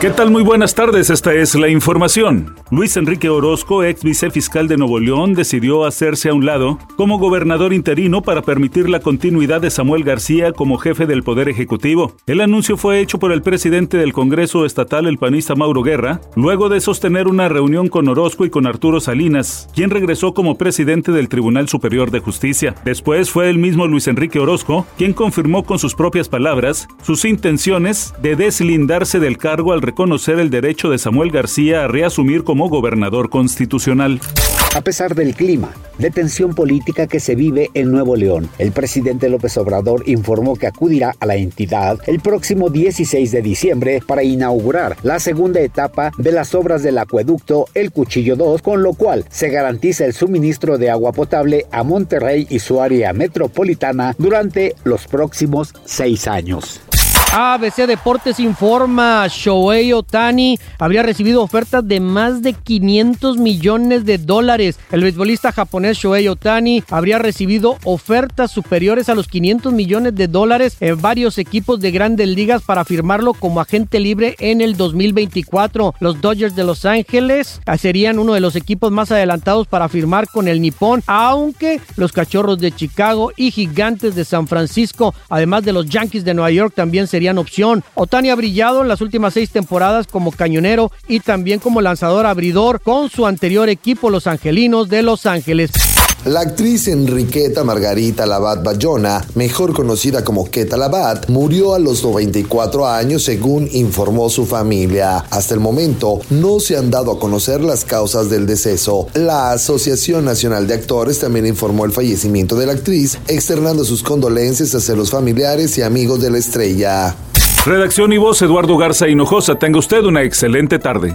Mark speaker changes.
Speaker 1: ¿Qué tal? Muy buenas tardes, esta es la información. Luis Enrique Orozco, ex vicefiscal de Nuevo León, decidió hacerse a un lado como gobernador interino para permitir la continuidad de Samuel García como jefe del Poder Ejecutivo. El anuncio fue hecho por el presidente del Congreso Estatal, el panista Mauro Guerra, luego de sostener una reunión con Orozco y con Arturo Salinas, quien regresó como presidente del Tribunal Superior de Justicia. Después fue el mismo Luis Enrique Orozco quien confirmó con sus propias palabras sus intenciones de deslindarse del cargo al reconocer el derecho de Samuel García a reasumir como gobernador constitucional.
Speaker 2: A pesar del clima de tensión política que se vive en Nuevo León, el presidente López Obrador informó que acudirá a la entidad el próximo 16 de diciembre para inaugurar la segunda etapa de las obras del acueducto El Cuchillo 2, con lo cual se garantiza el suministro de agua potable a Monterrey y su área metropolitana durante los próximos seis años.
Speaker 3: ABC Deportes informa, Shohei Otani habría recibido ofertas de más de 500 millones de dólares. El beisbolista japonés Shohei Otani habría recibido ofertas superiores a los 500 millones de dólares en varios equipos de grandes ligas para firmarlo como agente libre en el 2024. Los Dodgers de Los Ángeles serían uno de los equipos más adelantados para firmar con el Nippon, aunque los Cachorros de Chicago y Gigantes de San Francisco, además de los Yankees de Nueva York, también serían opción. Otani ha brillado en las últimas seis temporadas como cañonero y también como lanzador abridor con su anterior equipo, los Angelinos de Los Ángeles.
Speaker 4: La actriz Enriqueta Margarita Labat Bayona, mejor conocida como Keta Labat, murió a los 94 años según informó su familia. Hasta el momento no se han dado a conocer las causas del deceso. La Asociación Nacional de Actores también informó el fallecimiento de la actriz, externando sus condolencias hacia los familiares y amigos de la estrella.
Speaker 1: Redacción y voz Eduardo Garza Hinojosa. Tenga usted una excelente tarde.